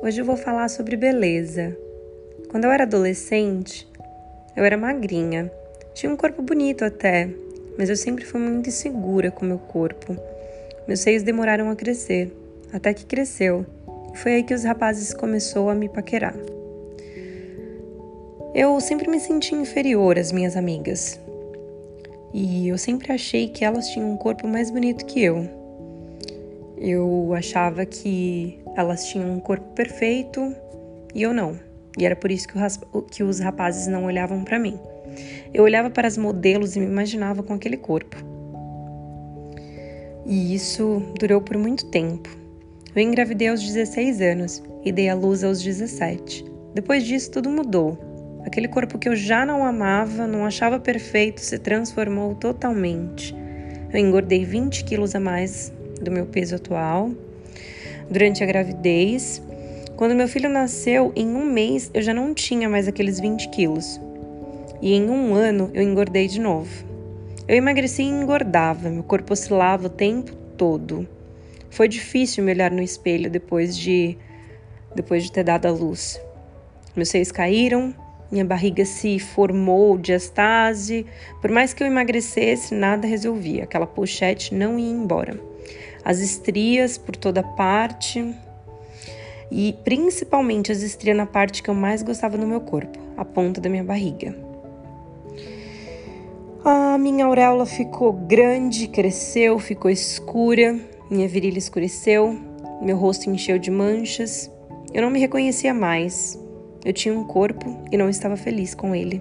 Hoje eu vou falar sobre beleza. Quando eu era adolescente, eu era magrinha. Tinha um corpo bonito até, mas eu sempre fui muito insegura com meu corpo. Meus seios demoraram a crescer, até que cresceu. Foi aí que os rapazes começou a me paquerar. Eu sempre me senti inferior às minhas amigas. E eu sempre achei que elas tinham um corpo mais bonito que eu. Eu achava que elas tinham um corpo perfeito e eu não. E era por isso que, que os rapazes não olhavam para mim. Eu olhava para as modelos e me imaginava com aquele corpo. E isso durou por muito tempo. Eu engravidei aos 16 anos e dei à luz aos 17. Depois disso, tudo mudou. Aquele corpo que eu já não amava, não achava perfeito, se transformou totalmente. Eu engordei 20 quilos a mais do meu peso atual durante a gravidez. Quando meu filho nasceu, em um mês eu já não tinha mais aqueles 20 quilos. E em um ano eu engordei de novo. Eu emagreci e engordava, meu corpo oscilava o tempo todo. Foi difícil me olhar no espelho depois de depois de ter dado a luz. Meus seios caíram, minha barriga se formou de estase. Por mais que eu emagrecesse, nada resolvia. Aquela pochete não ia embora as estrias por toda parte e principalmente as estrias na parte que eu mais gostava no meu corpo, a ponta da minha barriga. A minha auréola ficou grande, cresceu, ficou escura, minha virilha escureceu, meu rosto encheu de manchas. Eu não me reconhecia mais. Eu tinha um corpo e não estava feliz com ele.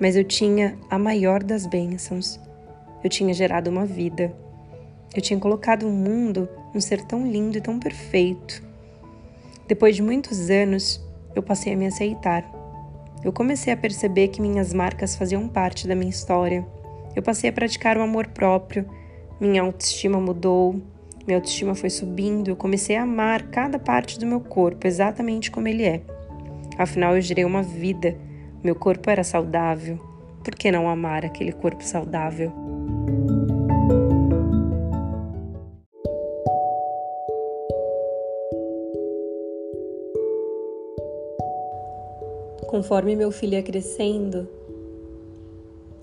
Mas eu tinha a maior das bênçãos. Eu tinha gerado uma vida. Eu tinha colocado o um mundo um ser tão lindo e tão perfeito. Depois de muitos anos, eu passei a me aceitar. Eu comecei a perceber que minhas marcas faziam parte da minha história. Eu passei a praticar o amor próprio. Minha autoestima mudou. Minha autoestima foi subindo. Eu comecei a amar cada parte do meu corpo exatamente como ele é. Afinal, eu gerei uma vida. Meu corpo era saudável. Por que não amar aquele corpo saudável? Conforme meu filho ia crescendo,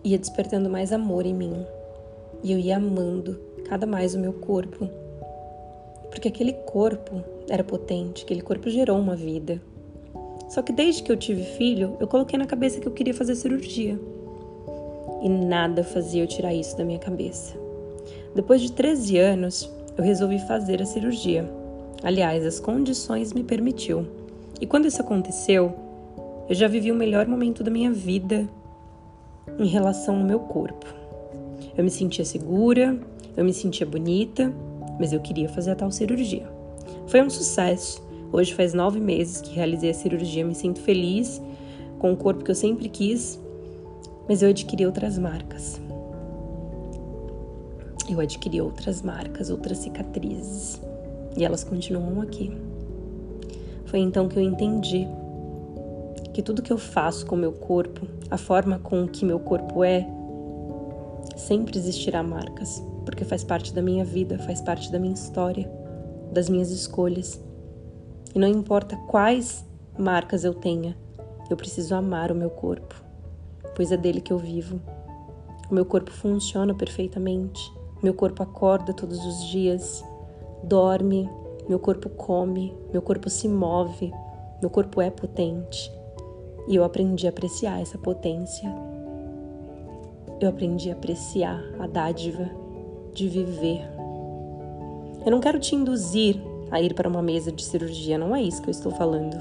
ia despertando mais amor em mim. E eu ia amando cada mais o meu corpo. Porque aquele corpo era potente, aquele corpo gerou uma vida. Só que desde que eu tive filho, eu coloquei na cabeça que eu queria fazer cirurgia. E nada fazia eu tirar isso da minha cabeça. Depois de 13 anos, eu resolvi fazer a cirurgia. Aliás, as condições me permitiu. E quando isso aconteceu, eu já vivi o melhor momento da minha vida em relação ao meu corpo. Eu me sentia segura, eu me sentia bonita, mas eu queria fazer a tal cirurgia. Foi um sucesso. Hoje faz nove meses que realizei a cirurgia, me sinto feliz com o corpo que eu sempre quis, mas eu adquiri outras marcas. Eu adquiri outras marcas, outras cicatrizes, e elas continuam aqui. Foi então que eu entendi que tudo que eu faço com meu corpo, a forma com que meu corpo é, sempre existirá marcas, porque faz parte da minha vida, faz parte da minha história, das minhas escolhas. E não importa quais marcas eu tenha, eu preciso amar o meu corpo, pois é dele que eu vivo. O meu corpo funciona perfeitamente, meu corpo acorda todos os dias, dorme, meu corpo come, meu corpo se move, meu corpo é potente. E eu aprendi a apreciar essa potência. Eu aprendi a apreciar a dádiva de viver. Eu não quero te induzir a ir para uma mesa de cirurgia, não é isso que eu estou falando.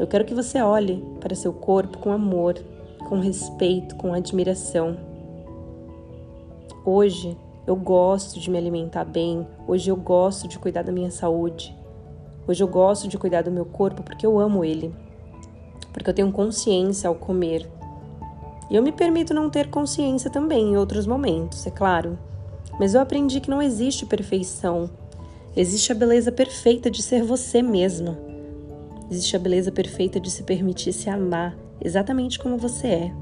Eu quero que você olhe para seu corpo com amor, com respeito, com admiração. Hoje eu gosto de me alimentar bem, hoje eu gosto de cuidar da minha saúde, hoje eu gosto de cuidar do meu corpo porque eu amo ele porque eu tenho consciência ao comer. E eu me permito não ter consciência também em outros momentos, é claro. Mas eu aprendi que não existe perfeição. Existe a beleza perfeita de ser você mesma. Existe a beleza perfeita de se permitir se amar exatamente como você é.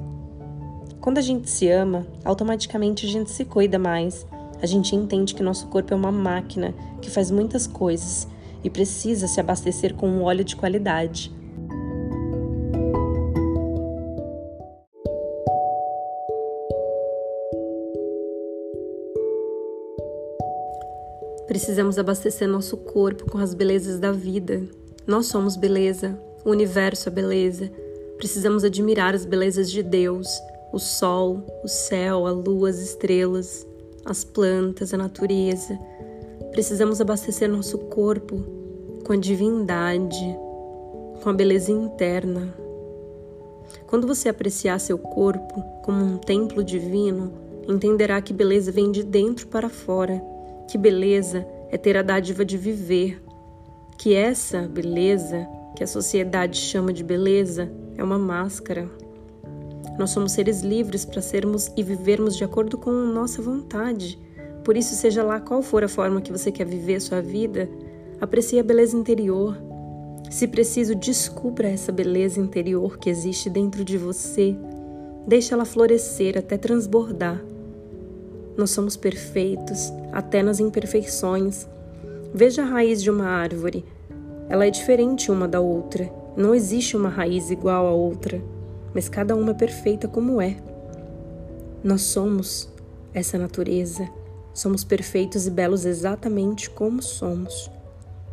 Quando a gente se ama, automaticamente a gente se cuida mais. A gente entende que nosso corpo é uma máquina que faz muitas coisas e precisa se abastecer com um óleo de qualidade. Precisamos abastecer nosso corpo com as belezas da vida. Nós somos beleza, o universo é beleza. Precisamos admirar as belezas de Deus, o sol, o céu, a lua, as estrelas, as plantas, a natureza. Precisamos abastecer nosso corpo com a divindade, com a beleza interna. Quando você apreciar seu corpo como um templo divino, entenderá que beleza vem de dentro para fora que beleza é ter a dádiva de viver. Que essa beleza, que a sociedade chama de beleza, é uma máscara. Nós somos seres livres para sermos e vivermos de acordo com nossa vontade. Por isso, seja lá qual for a forma que você quer viver a sua vida, aprecie a beleza interior. Se preciso, descubra essa beleza interior que existe dentro de você. Deixe ela florescer até transbordar. Nós somos perfeitos, até nas imperfeições. Veja a raiz de uma árvore. Ela é diferente uma da outra. Não existe uma raiz igual à outra, mas cada uma é perfeita como é. Nós somos essa natureza. Somos perfeitos e belos exatamente como somos.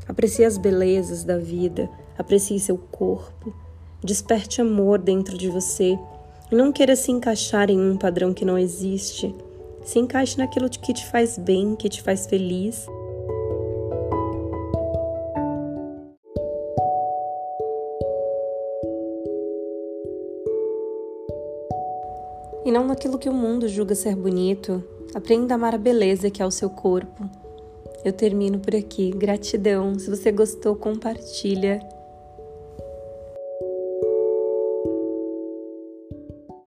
Aprecie as belezas da vida, aprecie seu corpo, desperte amor dentro de você e não queira se encaixar em um padrão que não existe. Se encaixe naquilo que te faz bem, que te faz feliz. E não naquilo que o mundo julga ser bonito. Aprenda a amar a beleza que é o seu corpo. Eu termino por aqui. Gratidão. Se você gostou, compartilha.